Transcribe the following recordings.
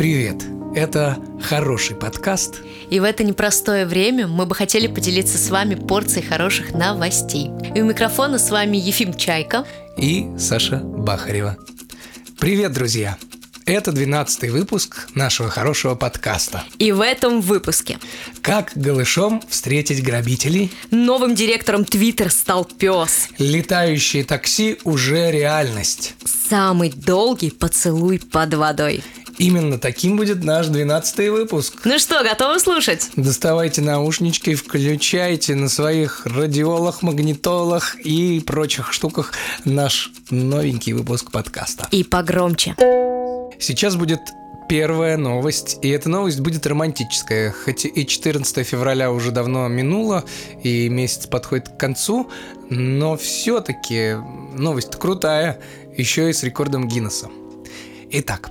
Привет! Это хороший подкаст. И в это непростое время мы бы хотели поделиться с вами порцией хороших новостей. И у микрофона с вами Ефим Чайка и Саша Бахарева. Привет, друзья! Это 12 выпуск нашего хорошего подкаста. И в этом выпуске Как голышом встретить грабителей? Новым директором Твиттер стал пес. Летающие такси уже реальность. Самый долгий поцелуй под водой. Именно таким будет наш 12 выпуск. Ну что, готовы слушать? Доставайте наушнички, включайте на своих радиолах, магнитолах и прочих штуках наш новенький выпуск подкаста. И погромче. Сейчас будет первая новость, и эта новость будет романтическая. Хоть и 14 февраля уже давно минуло, и месяц подходит к концу, но все-таки новость крутая, еще и с рекордом Гиннесса. Итак,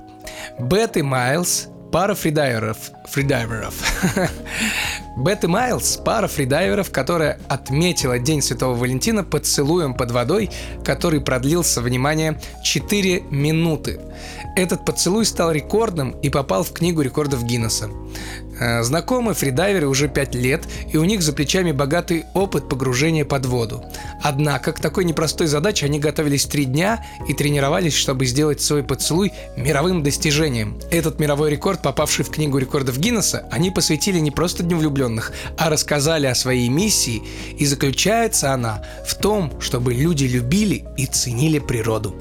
Бет и Майлз пара фридайверов. фридайверов. Бет и Майлз – пара фридайверов, которая отметила День Святого Валентина поцелуем под водой, который продлился, внимание, 4 минуты. Этот поцелуй стал рекордным и попал в книгу рекордов Гиннесса. Э, знакомы фридайверы уже 5 лет, и у них за плечами богатый опыт погружения под воду. Однако к такой непростой задаче они готовились 3 дня и тренировались, чтобы сделать свой поцелуй мировым достижением. Этот мировой рекорд, попавший в книгу рекордов Гиннесса, они посвятили не просто Дню влюбленных, а рассказали о своей миссии, и заключается она в том, чтобы люди любили и ценили природу.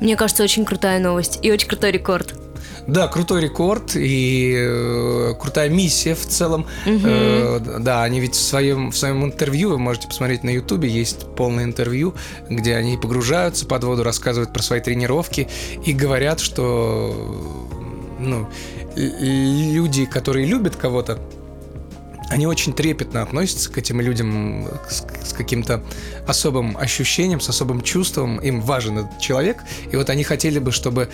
Мне кажется, очень крутая новость и очень крутой рекорд. Да, крутой рекорд и э, крутая миссия в целом. Угу. Э, да, они ведь в своем, в своем интервью, вы можете посмотреть на Ютубе, есть полное интервью, где они погружаются под воду, рассказывают про свои тренировки и говорят, что ну, люди, которые любят кого-то, они очень трепетно относятся к этим людям с, с каким-то особым ощущением, с особым чувством. Им важен этот человек. И вот они хотели бы, чтобы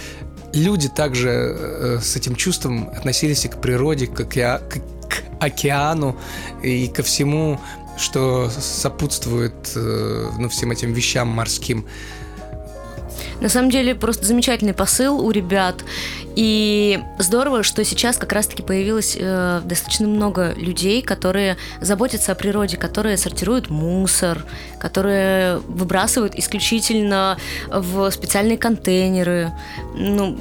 люди также э, с этим чувством относились и к природе, к, океа, к, к океану и ко всему, что сопутствует э, ну, всем этим вещам морским. На самом деле просто замечательный посыл у ребят. И здорово, что сейчас как раз-таки появилось э, достаточно много людей, которые заботятся о природе, которые сортируют мусор, которые выбрасывают исключительно в специальные контейнеры. Ну,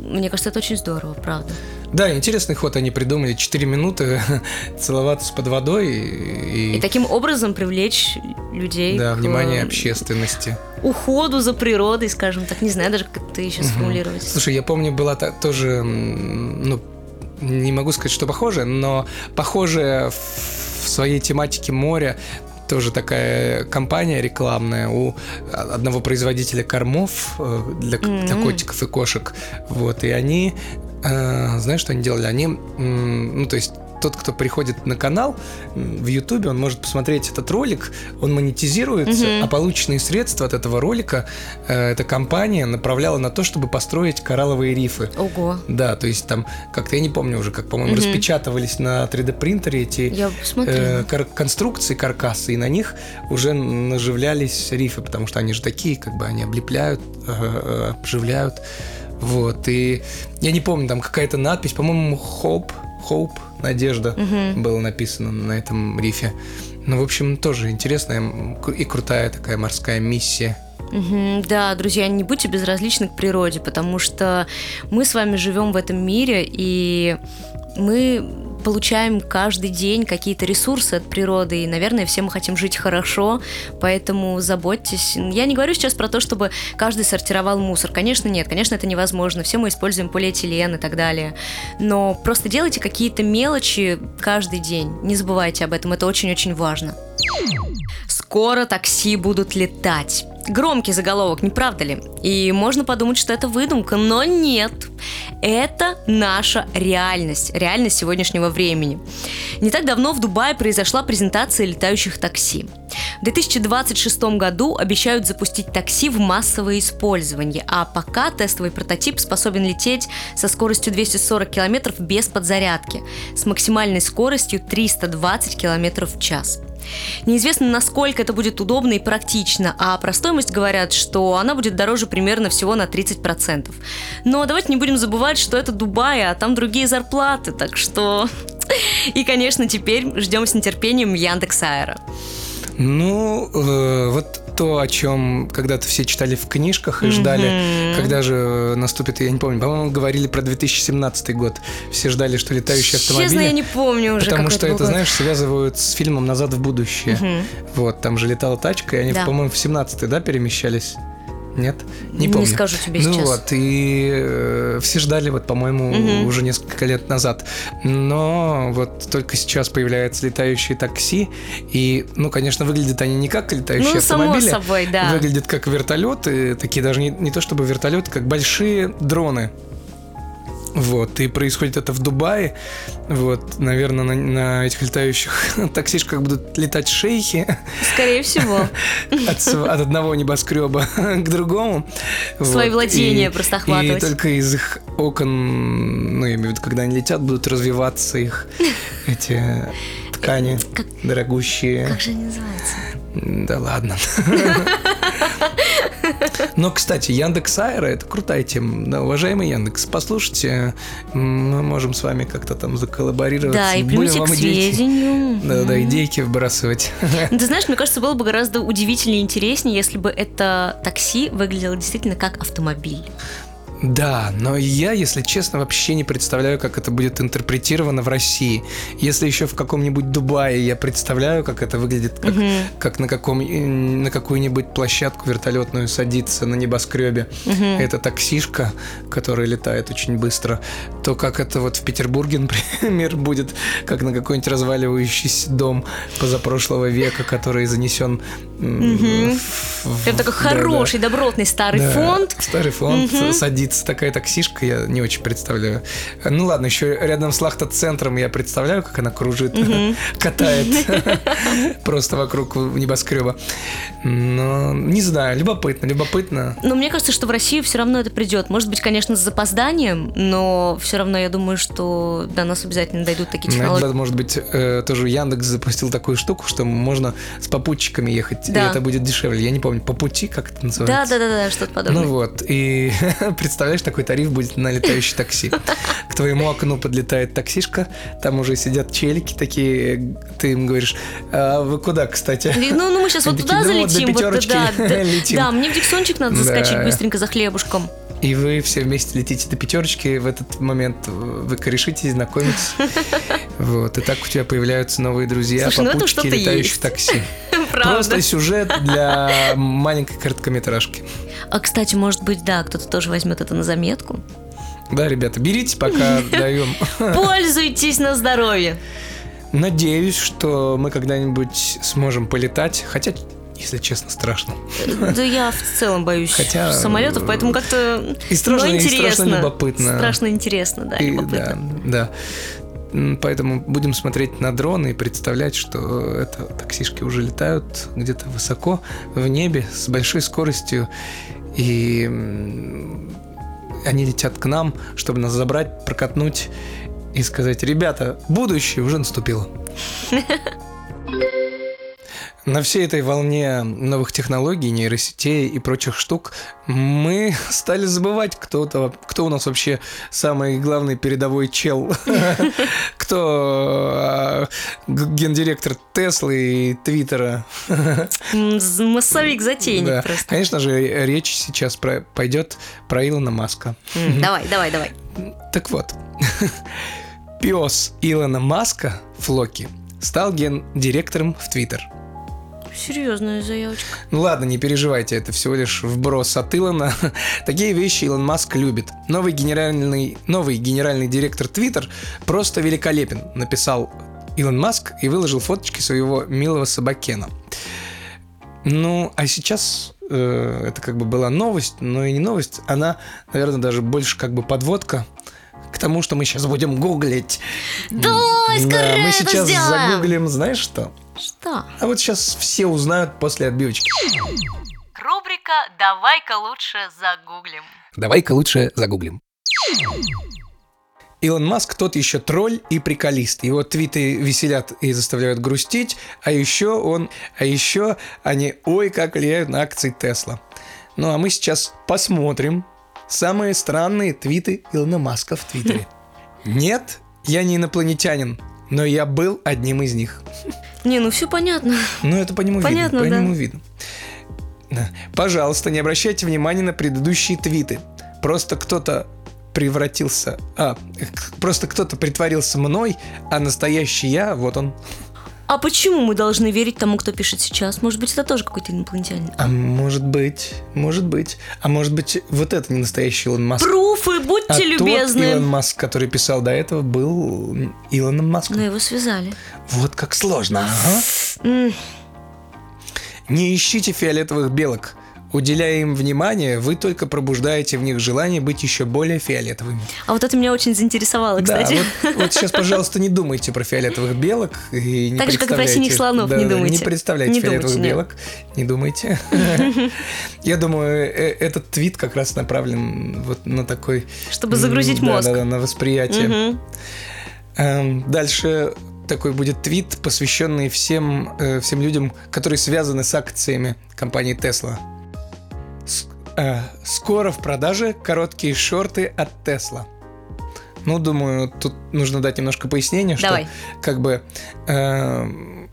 мне кажется, это очень здорово, правда. Да, интересный ход они придумали. Четыре минуты целоваться под водой. И... и таким образом привлечь людей Да, к... внимание общественности. Уходу за природой, скажем так. Не знаю даже, как это еще сформулировать. Слушай, я помню, была та, тоже, ну, не могу сказать, что похоже, но похожая в своей тематике моря тоже такая компания рекламная у одного производителя кормов э, для, mm-hmm. для котиков и кошек. Вот, и они э, знаешь, что они делали? Они, ну, то есть тот, кто приходит на канал в Ютубе, он может посмотреть этот ролик, он монетизируется, угу. а полученные средства от этого ролика э, эта компания направляла на то, чтобы построить коралловые рифы. Ого. Да, то есть там как-то я не помню уже, как по-моему угу. распечатывались на 3D принтере эти э, кар- конструкции, каркасы, и на них уже наживлялись рифы, потому что они же такие, как бы они облепляют, э, э обживляют. Вот, и я не помню, там какая-то надпись, по-моему, Hope, Hope, Надежда угу. было написано на этом рифе. Ну, в общем, тоже интересная и крутая такая морская миссия. Угу, да, друзья, не будьте безразличны к природе, потому что мы с вами живем в этом мире, и мы получаем каждый день какие-то ресурсы от природы, и, наверное, все мы хотим жить хорошо, поэтому заботьтесь. Я не говорю сейчас про то, чтобы каждый сортировал мусор. Конечно, нет, конечно, это невозможно. Все мы используем полиэтилен и так далее. Но просто делайте какие-то мелочи каждый день. Не забывайте об этом, это очень-очень важно. Скоро такси будут летать. Громкий заголовок, не правда ли? И можно подумать, что это выдумка, но нет. Это наша реальность, реальность сегодняшнего времени. Не так давно в Дубае произошла презентация летающих такси. В 2026 году обещают запустить такси в массовое использование, а пока тестовый прототип способен лететь со скоростью 240 км без подзарядки, с максимальной скоростью 320 км в час. Неизвестно, насколько это будет удобно и практично, а про стоимость говорят, что она будет дороже примерно всего на 30%. Но давайте не будем забывать, что это Дубай, а там другие зарплаты, так что... И, конечно, теперь ждем с нетерпением Яндекс Аэро. Ну, э, вот то, о чем когда-то все читали в книжках и ждали, mm-hmm. когда же наступит, я не помню, по-моему, говорили про 2017 год. Все ждали, что летающие автомобили. Честно, я не помню уже. Потому что это, год. знаешь, связывают с фильмом Назад в будущее. Mm-hmm. Вот, там же летала тачка, и они, да. по-моему, в 17-й, да, перемещались. Нет? Не помню. Не скажу тебе ну сейчас. Ну вот, и э, все ждали, вот, по-моему, угу. уже несколько лет назад. Но вот только сейчас появляются летающие такси. И, ну, конечно, выглядят они не как летающие ну, автомобили. Само собой, да. Выглядят как вертолеты, такие даже не, не то чтобы вертолеты, как большие дроны. Вот, и происходит это в Дубае. Вот, наверное, на, на этих летающих таксишках будут летать шейхи. Скорее всего. От, от одного небоскреба к другому. Свои вот. владения и, просто охватывать. И только из их окон, ну, я имею в виду, когда они летят, будут развиваться их эти ткани как, дорогущие. Как же они называются? Да ладно. Но, кстати, Яндекс Айра – это крутая тема. Да, уважаемый Яндекс, послушайте, мы можем с вами как-то там заколлаборироваться. Да, и примите к сведению. Да, да, идейки вбрасывать. Ну, ты знаешь, мне кажется, было бы гораздо удивительнее и интереснее, если бы это такси выглядело действительно как автомобиль. Да, но я, если честно, вообще не представляю, как это будет интерпретировано в России. Если еще в каком-нибудь Дубае я представляю, как это выглядит, как, угу. как на, каком, на какую-нибудь площадку вертолетную садиться на небоскребе. Угу. Это таксишка, которая летает очень быстро. То как это вот в Петербурге, например, будет, как на какой-нибудь разваливающийся дом позапрошлого века, который занесен угу. в, Это такой да, хороший, да. добротный старый да, фонд. Старый фонд угу. садится садится такая таксишка, я не очень представляю. Ну ладно, еще рядом с Лахта-центром я представляю, как она кружит, катает просто вокруг небоскреба. Но не знаю, любопытно, любопытно. Но мне кажется, что в Россию все равно это придет. Может быть, конечно, с запозданием, но все равно я думаю, что до нас обязательно дойдут такие технологии. Иногда, может быть, э, тоже Яндекс запустил такую штуку, что можно с попутчиками ехать, да. и это будет дешевле. Я не помню, по пути, как это называется? Да, да, да, да, что-то подобное. Ну вот, и представляешь, такой тариф будет на летающее такси. Твоему окну подлетает таксишка, там уже сидят челики такие, ты им говоришь, а вы куда, кстати? Ну, ну мы сейчас вот туда залетим, вот туда. Да, мне в Диксончик надо заскочить быстренько за хлебушком. И вы все вместе летите до пятерочки, в этот момент вы корешитесь, знакомитесь. Вот, и так у тебя появляются новые друзья, Слушай, ну попутчики летающих такси. Правда. Просто сюжет для маленькой короткометражки. А, кстати, может быть, да, кто-то тоже возьмет это на заметку. Да, ребята, берите, пока даем. Пользуйтесь на здоровье. Надеюсь, что мы когда-нибудь сможем полетать, хотя если честно, страшно. Да я в целом боюсь Хотя, самолетов, поэтому как-то и страшно, ну, интересно. И страшно любопытно. Страшно интересно, да, и, любопытно. Да, да. Поэтому будем смотреть на дроны и представлять, что это таксишки уже летают где-то высоко в небе с большой скоростью. И они летят к нам, чтобы нас забрать, прокатнуть и сказать, ребята, будущее уже наступило. На всей этой волне новых технологий, нейросетей и прочих штук мы стали забывать, кто, кто у нас вообще самый главный передовой чел. Кто а, гендиректор Теслы и Твиттера. Массовик затейник просто. Конечно же, речь сейчас пойдет про Илона Маска. Давай, давай, давай. Так вот, пес Илона Маска, Флоки, стал гендиректором в Твиттер. Серьезная заявочка. Ну ладно, не переживайте, это всего лишь вброс от Илона. Такие вещи Илон Маск любит. Новый генеральный, новый генеральный директор Twitter просто великолепен, написал Илон Маск и выложил фоточки своего милого собакена. Ну, а сейчас э, это как бы была новость, но и не новость. Она, наверное, даже больше как бы подводка к тому, что мы сейчас будем гуглить. Скорее да, мы сейчас сделаем. загуглим, знаешь что? Что? А вот сейчас все узнают после отбивочки. Рубрика «Давай-ка лучше загуглим». Давай-ка лучше загуглим. Илон Маск тот еще тролль и приколист. Его твиты веселят и заставляют грустить, а еще он, а еще они, ой, как влияют на акции Тесла. Ну а мы сейчас посмотрим самые странные твиты Илона Маска в Твиттере. Нет, я не инопланетянин, но я был одним из них. Не, ну все понятно. Ну это по нему Понятно, видно. По да. нему видно. Пожалуйста, не обращайте внимания на предыдущие твиты. Просто кто-то превратился... А, просто кто-то притворился мной, а настоящий я, вот он. А почему мы должны верить тому, кто пишет сейчас? Может быть, это тоже какой-то инопланетянин? А может быть, может быть. А может быть, вот это не настоящий Илон Маск. Пруфы, будьте а любезны. тот Илон Маск, который писал до этого, был Илоном Маском. Но его связали. Вот как сложно. ага. Не ищите фиолетовых белок. Уделяя им внимание, вы только пробуждаете в них желание быть еще более фиолетовыми. А вот это меня очень заинтересовало, кстати. Да, вот, вот сейчас, пожалуйста, не думайте про фиолетовых белок и не Так же, как и про синих слонов, Да, не думайте. Не представляйте Не фиолетовых думайте, нет. белок, не думайте. Я думаю, э, этот твит как раз направлен вот на такой... Чтобы загрузить мозг. Да, на восприятие. Эм, Дальше такой будет твит, посвященный всем, э, всем людям, которые связаны с акциями компании Tesla. Э, Скоро в продаже короткие шорты от Tesla. Ну, думаю, тут нужно дать немножко пояснения, что Давай. как бы эм,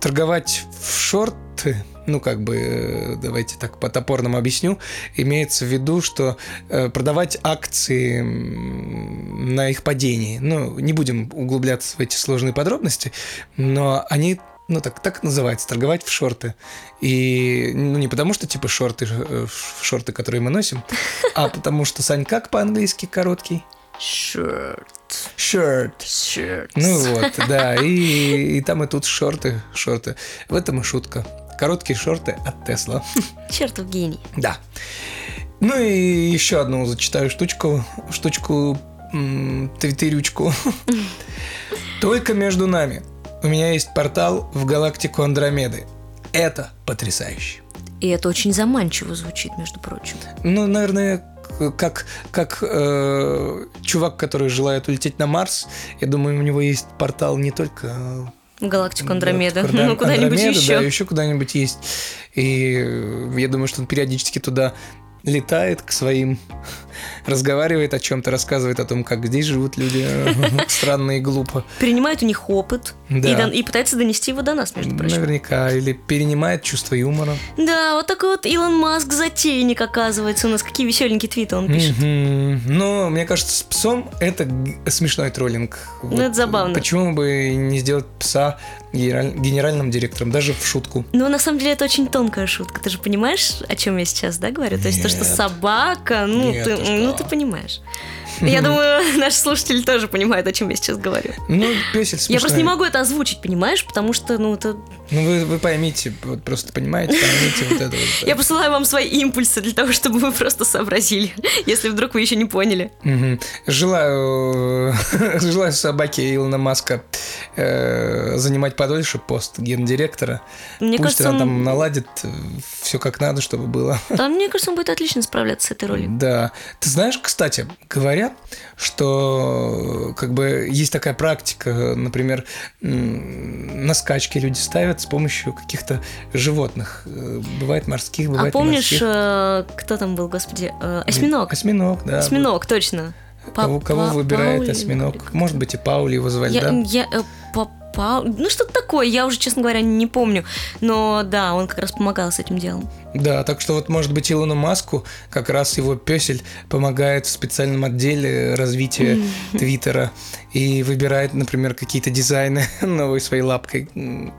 торговать в шорты, ну, как бы, э, давайте так по-топорному объясню, имеется в виду, что э, продавать акции на их падении. Ну, не будем углубляться в эти сложные подробности, но они ну, так, так называется, торговать в шорты. И, ну, не потому что, типа, шорты, э, шорты, которые мы носим, а потому что, Сань, как по-английски короткий? Shirt. Shirt. Shirt. Ну вот, да, и, и там и тут шорты, шорты. В этом и шутка. Короткие шорты от Тесла. Чертов гений. Да. Ну и еще одну зачитаю штучку, штучку, твиттерючку. Только между нами. У меня есть портал в галактику Андромеды. Это потрясающе. И это очень заманчиво звучит, между прочим. Ну, наверное, как, как э, чувак, который желает улететь на Марс, я думаю, у него есть портал не только э, В галактику Андромеда. Андромеда, Ну, куда-нибудь Да, еще. еще куда-нибудь есть. И я думаю, что он периодически туда летает к своим, разговаривает о чем-то, рассказывает о том, как здесь живут люди странно и глупо. Принимает у них опыт Да. и, и пытается донести его до нас, между прочим. Наверняка. Или перенимает чувство юмора. Да, вот такой вот Илон Маск затейник, оказывается. У нас какие веселенькие твиты он пишет. Мгм. Но мне кажется, с псом это смешной троллинг. Ну, это забавно. Почему бы не сделать пса генераль- генеральным директором, даже в шутку? Но на самом деле это очень тонкая шутка. Ты же понимаешь, о чем я сейчас, да, говорю? То есть то, что Нет. собака, ну, Нет, ты, ты что? ну ты понимаешь. Я думаю, наши слушатели тоже понимают, о чем я сейчас говорю. Ну, смешной. Я просто не могу это озвучить, понимаешь? Потому что, ну, это... Ну, вы, вы поймите, вот просто понимаете, поймите вот это вот. Я посылаю вам свои импульсы для того, чтобы вы просто сообразили, если вдруг вы еще не поняли. Желаю, желаю собаке Илона Маска э, занимать подольше пост гендиректора. Мне Пусть кажется, она он... там наладит все как надо, чтобы было. Да, мне кажется, он будет отлично справляться с этой ролью. Да. Ты знаешь, кстати, говорят, что э, как бы есть такая практика, например, на скачки люди ставят с помощью каких-то животных. Э, Бывает морских, А бывает не помнишь, морских. э, кто там был, господи? Осьминог. Осьминог, да. Осьминог, точно. Кого, кого па- выбирает Паули, осьминог? Может быть, и Паули его звали, Я, да? я, э, па- па- ну что-то такое, я уже, честно говоря, не помню. Но да, он как раз помогал с этим делом. Да, так что вот, может быть, Илону Маску как раз его песель помогает в специальном отделе развития Твиттера и выбирает, например, какие-то дизайны новой своей лапкой,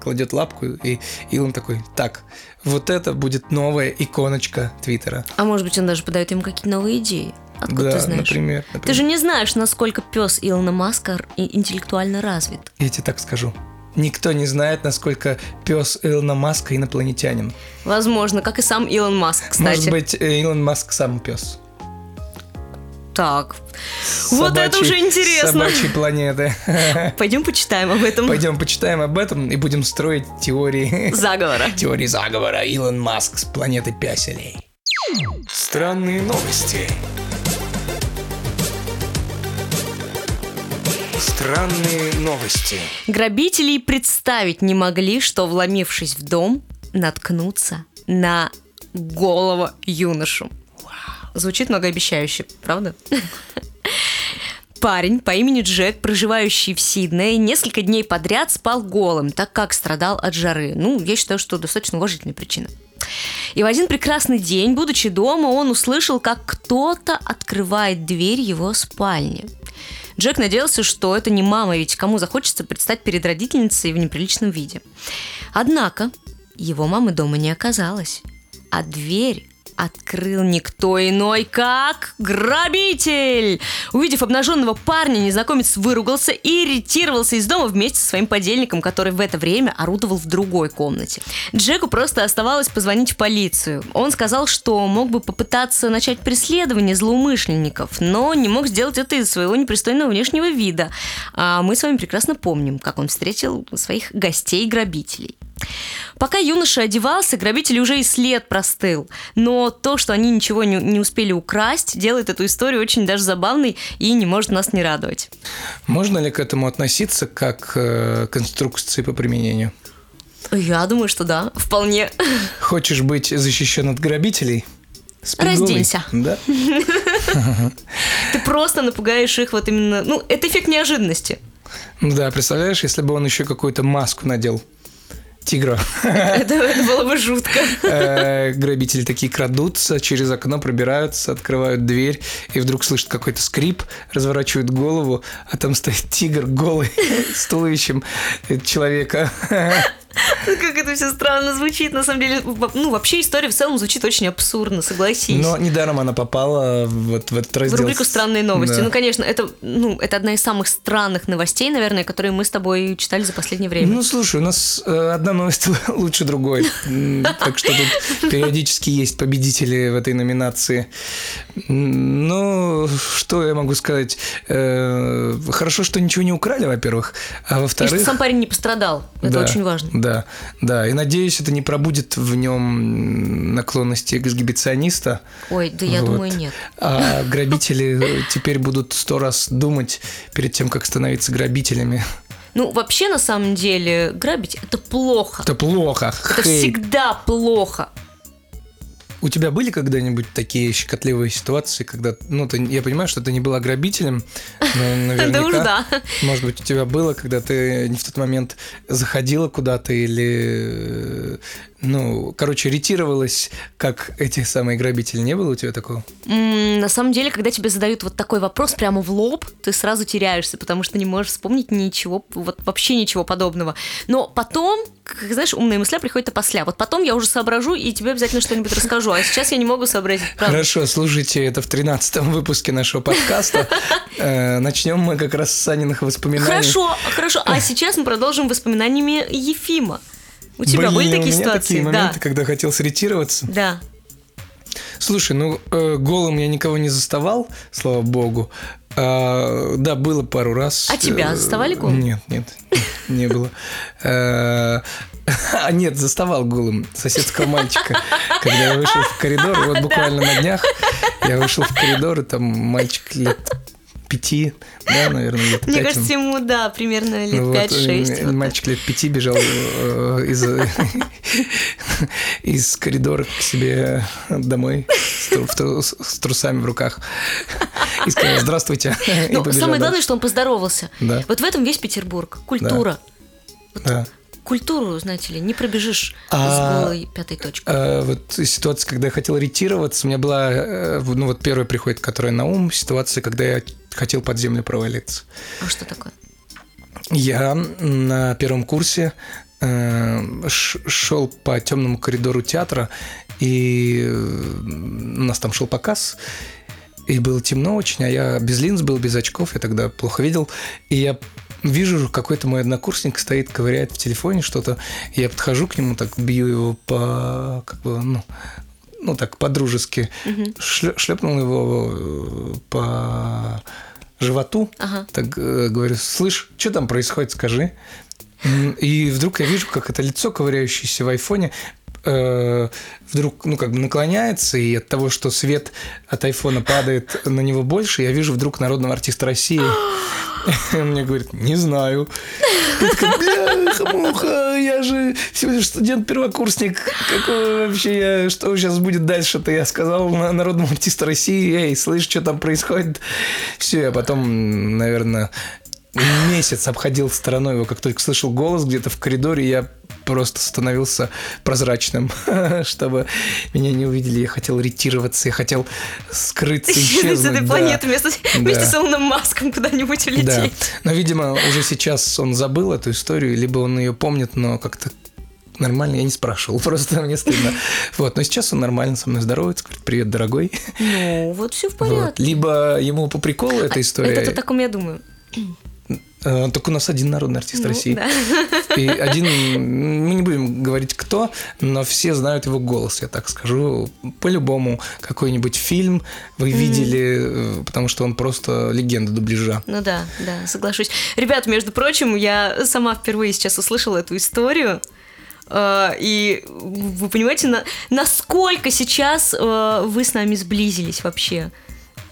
кладет лапку, и Илон такой, так, вот это будет новая иконочка Твиттера. А может быть, он даже подает ему какие-то новые идеи. Откуда да, ты знаешь? например. Ты например. же не знаешь, насколько пес Илона Маска интеллектуально развит. Я тебе так скажу. Никто не знает, насколько пес Илона Маска инопланетянин. Возможно, как и сам Илон Маск, кстати. Может быть, э, Илон Маск сам пес. Так, Вот это уже интересно. Собачьей планеты. пойдем почитаем об этом. Пойдем почитаем об этом и будем строить теории. Заговора. Теории заговора. Илон Маск с планеты Пяселей. Странные новости. Странные новости. Грабители представить не могли, что, вломившись в дом, наткнутся на голого юношу. Звучит многообещающе, правда? Парень по имени Джек, проживающий в Сиднее, несколько дней подряд спал голым, так как страдал от жары. Ну, я считаю, что достаточно уважительная причина. И в один прекрасный день, будучи дома, он услышал, как кто-то открывает дверь его спальни. Джек надеялся, что это не мама, ведь кому захочется предстать перед родительницей в неприличном виде. Однако его мамы дома не оказалось, а дверь открыл никто иной, как грабитель. Увидев обнаженного парня, незнакомец выругался и ретировался из дома вместе со своим подельником, который в это время орудовал в другой комнате. Джеку просто оставалось позвонить в полицию. Он сказал, что мог бы попытаться начать преследование злоумышленников, но не мог сделать это из своего непристойного внешнего вида. А мы с вами прекрасно помним, как он встретил своих гостей-грабителей. Пока юноша одевался, грабитель уже и след простыл. Но то, что они ничего не, не успели украсть, делает эту историю очень даже забавной и не может нас не радовать. Можно ли к этому относиться как э, к инструкции по применению? Я думаю, что да, вполне. Хочешь быть защищен от грабителей? Спи Разденься. Да? Ты просто напугаешь их вот именно... Ну, это эффект неожиданности. Ну да, представляешь, если бы он еще какую-то маску надел тигра. Это, это было бы жутко. Э, Грабители такие крадутся, через окно пробираются, открывают дверь, и вдруг слышат какой-то скрип, разворачивают голову, а там стоит тигр голый с туловищем человека. Как это все странно звучит, на самом деле. Ну, вообще история в целом звучит очень абсурдно, согласись. Но недаром она попала вот в этот раздел. В рубрику «Странные новости». Да. Ну, конечно, это, ну, это одна из самых странных новостей, наверное, которые мы с тобой читали за последнее время. Ну, слушай, у нас э, одна новость лучше другой. Так что тут периодически есть победители в этой номинации. Ну, что я могу сказать? Э, Хорошо, что ничего не украли, во-первых. А И что во-вторых... сам парень не пострадал. Это очень важно. Да, да. И надеюсь, это не пробудет в нем наклонности эксгибициониста. Ой, да я Вот. думаю, нет. А грабители теперь будут сто раз думать перед тем, как становиться грабителями. Ну, вообще, на самом деле, грабить это плохо. Это плохо. Это Хейт. всегда плохо. У тебя были когда-нибудь такие щекотливые ситуации, когда, ну, ты, я понимаю, что ты не была грабителем, но наверняка, Да уж да. может быть, у тебя было, когда ты не в тот момент заходила куда-то или, ну, короче, ретировалась, как эти самые грабители. Не было у тебя такого? М, На самом деле, когда тебе задают вот такой вопрос прямо в лоб, ты сразу теряешься, потому что не можешь вспомнить ничего, вот вообще ничего подобного. Но потом, как знаешь, умные мысли приходят опосля. Вот потом я уже соображу и тебе обязательно что-нибудь расскажу. А сейчас я не могу сообразить, правда. Хорошо, слушайте, это в 13 выпуске нашего подкаста. Э, Начнем мы как раз с Саниных воспоминаний. Хорошо, хорошо. А сейчас мы продолжим воспоминаниями Ефима. У тебя Блин, были у такие меня ситуации? такие моменты, да. когда хотел сретироваться. Да. Слушай, ну э, голым я никого не заставал, слава богу. А, да, было пару раз. А тебя Э, заставали голым? Нет, нет, не было. Э, А нет, заставал голым соседского мальчика. Когда я вышел в коридор, вот буквально на днях я вышел в коридор, и там мальчик лет пяти, да, наверное, лет Мне кажется, ему. да, примерно лет Ну вот, 5-6. э, мальчик лет пяти бежал э, из, из коридора к себе домой с, трусами в руках и сказал «Здравствуйте». и Ну, самое главное, что он поздоровался. Вот в этом весь Петербург. Культура. Да. Культуру, знаете ли, не пробежишь А, с голой пятой точкой. А, вот ситуация, когда я хотел ретироваться, у меня была, э, ну вот первая приходит, которая на ум, ситуация, когда я хотел под землю провалиться. А что такое? Я на первом курсе шел по темному коридору театра, и э, у нас там шел показ, и было темно очень, а я без линз был, без очков, я тогда плохо видел, и я вижу, какой-то мой однокурсник стоит, ковыряет в телефоне что-то, я подхожу к нему, так бью его по, как бы, ну, ну так по-дружески, шле- шлепнул его э, по животу, Ага. так э, говорю, слышь, что там происходит, скажи. И вдруг я вижу, как это лицо, ковыряющееся в айфоне, э, вдруг, ну, как бы наклоняется, и от того, что свет от айфона падает на него больше, я вижу вдруг народного артиста России. Мне говорит, не знаю. Я такая, муха, я же лишь студент-первокурсник. Какой вообще я, что сейчас будет дальше-то? Я сказал народному артисту России, эй, слышь, что там происходит? Все, я потом, наверное, месяц обходил стороной его, как только слышал голос где-то в коридоре, я просто становился прозрачным, чтобы меня не увидели. Я хотел ретироваться, я хотел скрыться, исчезнуть. С этой да. планеты вместе, да. вместе с Илоном Маском куда-нибудь улететь. Да. Но, видимо, уже сейчас он забыл эту историю, либо он ее помнит, но как-то нормально, я не спрашивал, просто мне стыдно. Вот, но сейчас он нормально со мной здоровается, говорит, привет, дорогой. Ну, вот все в порядке. Вот. Либо ему по приколу эта история. Это то таком я думаю. Э, только у нас один народный артист ну, России. Да. И один, мы не будем говорить кто, но все знают его голос, я так скажу. По-любому какой-нибудь фильм вы mm-hmm. видели, э, потому что он просто легенда дубляжа. Ну да, да, соглашусь. Ребят, между прочим, я сама впервые сейчас услышала эту историю. Uh, и вы понимаете, на, насколько сейчас вы с нами сблизились вообще?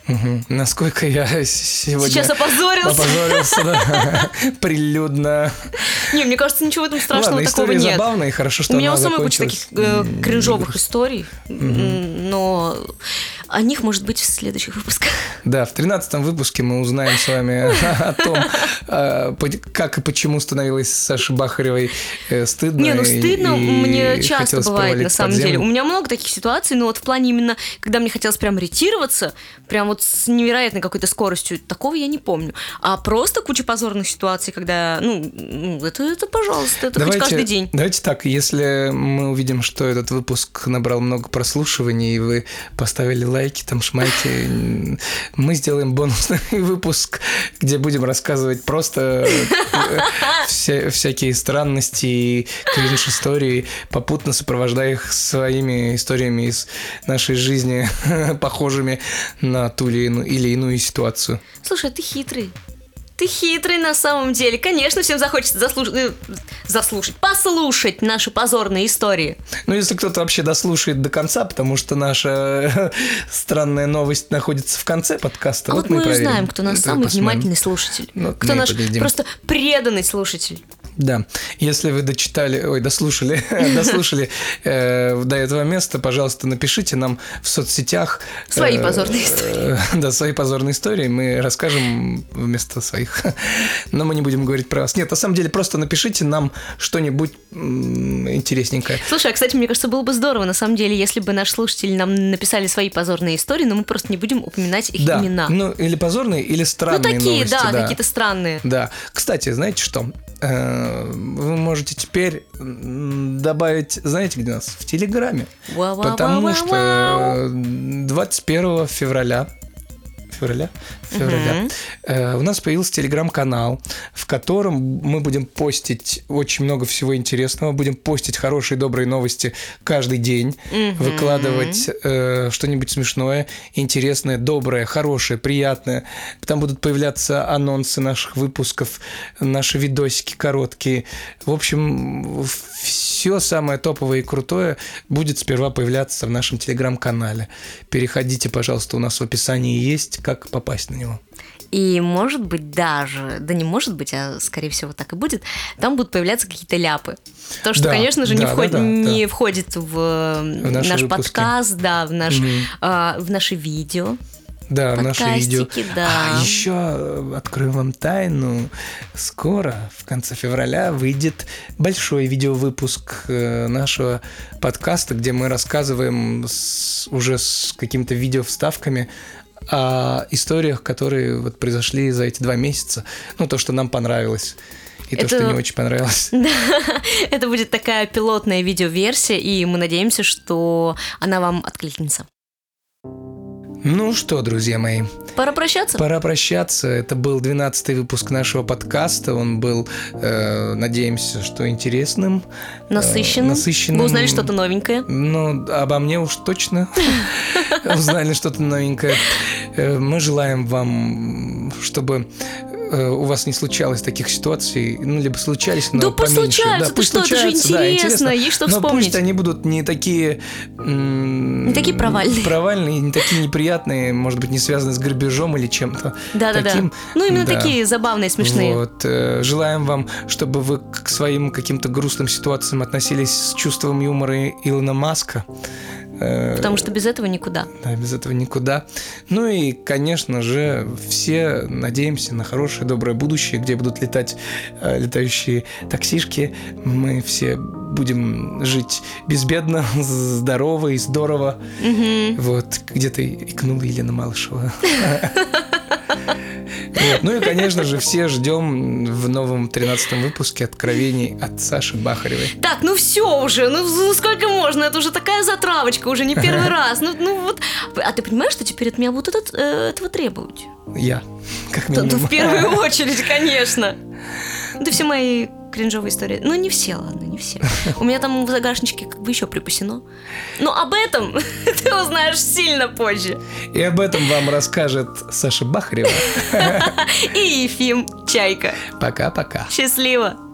Угу. Насколько я сегодня... Сейчас опозорился. Опозорился, да. Прилюдно. Не, мне кажется, ничего в этом страшного Ладно, такого нет. забавная, и хорошо, что У меня у самой куча таких э, кринжовых историй, но о них, может быть, в следующих выпусках. Да, в 13 выпуске мы узнаем с вами о том, а, как и почему становилось Саше Бахаревой э, стыдно. Не, ну стыдно мне часто бывает, на самом деле. У меня много таких ситуаций, но вот в плане именно, когда мне хотелось прям ретироваться, прям вот с невероятной какой-то скоростью, такого я не помню. А просто куча позорных ситуаций, когда, ну, ну это, это пожалуйста, это давайте, хоть каждый день. Давайте так, если мы увидим, что этот выпуск набрал много прослушиваний, и вы поставили лайки, там шмайки, мы сделаем бонусный выпуск, где будем рассказывать просто э, вся, всякие странности и кринж-истории, попутно сопровождая их своими историями из нашей жизни, похожими на ту или иную, или иную ситуацию. Слушай, ты хитрый. Ты хитрый на самом деле. Конечно, всем захочется заслушать, э, заслушать, послушать наши позорные истории. Ну, если кто-то вообще дослушает до конца, потому что наша странная новость находится в конце подкаста. А вот, вот мы, мы узнаем, кто наш самый посмотрим. внимательный слушатель. Ну, кто наш победим. просто преданный слушатель. Да, если вы дочитали, ой, дослушали, дослушали э, до этого места, пожалуйста, напишите нам в соцсетях свои э, позорные истории. да, свои позорные истории, мы расскажем вместо своих, но мы не будем говорить про вас. Нет, на самом деле просто напишите нам что-нибудь интересненькое. Слушай, а кстати, мне кажется, было бы здорово, на самом деле, если бы наши слушатели нам написали свои позорные истории, но мы просто не будем упоминать их да, имена. Ну, или позорные, или странные. Ну, такие, новости, да, да, какие-то странные. Да. Кстати, знаете что? Э, вы можете теперь добавить, знаете, где нас? В Телеграме. Потому что 21 февраля февраля, февраля угу. у нас появился телеграм-канал, в котором мы будем постить очень много всего интересного, будем постить хорошие, добрые новости каждый день, угу. выкладывать э, что-нибудь смешное, интересное, доброе, хорошее, приятное. Там будут появляться анонсы наших выпусков, наши видосики короткие. В общем, все самое топовое и крутое будет сперва появляться в нашем телеграм-канале. Переходите, пожалуйста, у нас в описании есть, как попасть на него. И может быть даже, да не может быть, а скорее всего так и будет, там будут появляться какие-то ляпы. То, что, да, конечно же, да, не, вход, да, да, не да. входит в, в наш выпуски. подкаст, да, в, наш, угу. э, в наши видео. Да, наши видео. Да. А еще э, открою вам тайну. Скоро, в конце февраля, выйдет большой видеовыпуск э, нашего подкаста, где мы рассказываем с, уже с какими-то видео-вставками о историях, которые вот произошли за эти два месяца. Ну, то, что нам понравилось. И это... то, что не очень понравилось. Да, это будет такая пилотная видеоверсия, и мы надеемся, что она вам откликнется. Ну что, друзья мои. Пора прощаться? Пора прощаться. Это был 12 выпуск нашего подкаста. Он был, э, надеемся, что интересным. Насыщенным. Э, насыщенным. Вы узнали что-то новенькое? Ну, обо мне уж точно узнали что-то новенькое. Э, мы желаем вам, чтобы э, у вас не случалось таких ситуаций, ну, либо случались, но Да пусть поменьше. случаются, да, пусть что, это же случаются, да, интересно, есть что но вспомнить. пусть они будут не такие... м, Не такие провальные. Провальные, не такие неприятные, может быть, не связаны с грабежом или чем-то Да-да-да. таким. Ну, именно Да. такие забавные, смешные. Вот, э, желаем вам, чтобы вы к своим каким-то грустным ситуациям относились с чувством юмора Илона Маска. Э, Потому что без этого никуда. да, без этого никуда. Ну и, конечно же, все надеемся на хорошее, доброе будущее, где будут летать э, летающие таксишки. Мы все будем жить безбедно, здорово и здорово. Мгм. Вот, где-то икнула Елена Малышева. Вот. Ну и, конечно же, все ждем в новом 13 выпуске откровений от Саши Бахаревой. Так, ну все уже, ну ну сколько можно? Это уже такая затравочка, уже не первый раз. Ну, ну вот. А ты понимаешь, что теперь от меня будут этот- э, этого требовать? Я, как минимум. в первую очередь, конечно. Да все мои кринжовые истории. Ну, не все, ладно, не все. У меня там в загашничке как бы еще припасено. Но об этом ты узнаешь сильно позже. И об этом вам расскажет Саша Бахарева. И Ефим Чайка. Пока-пока. Счастливо!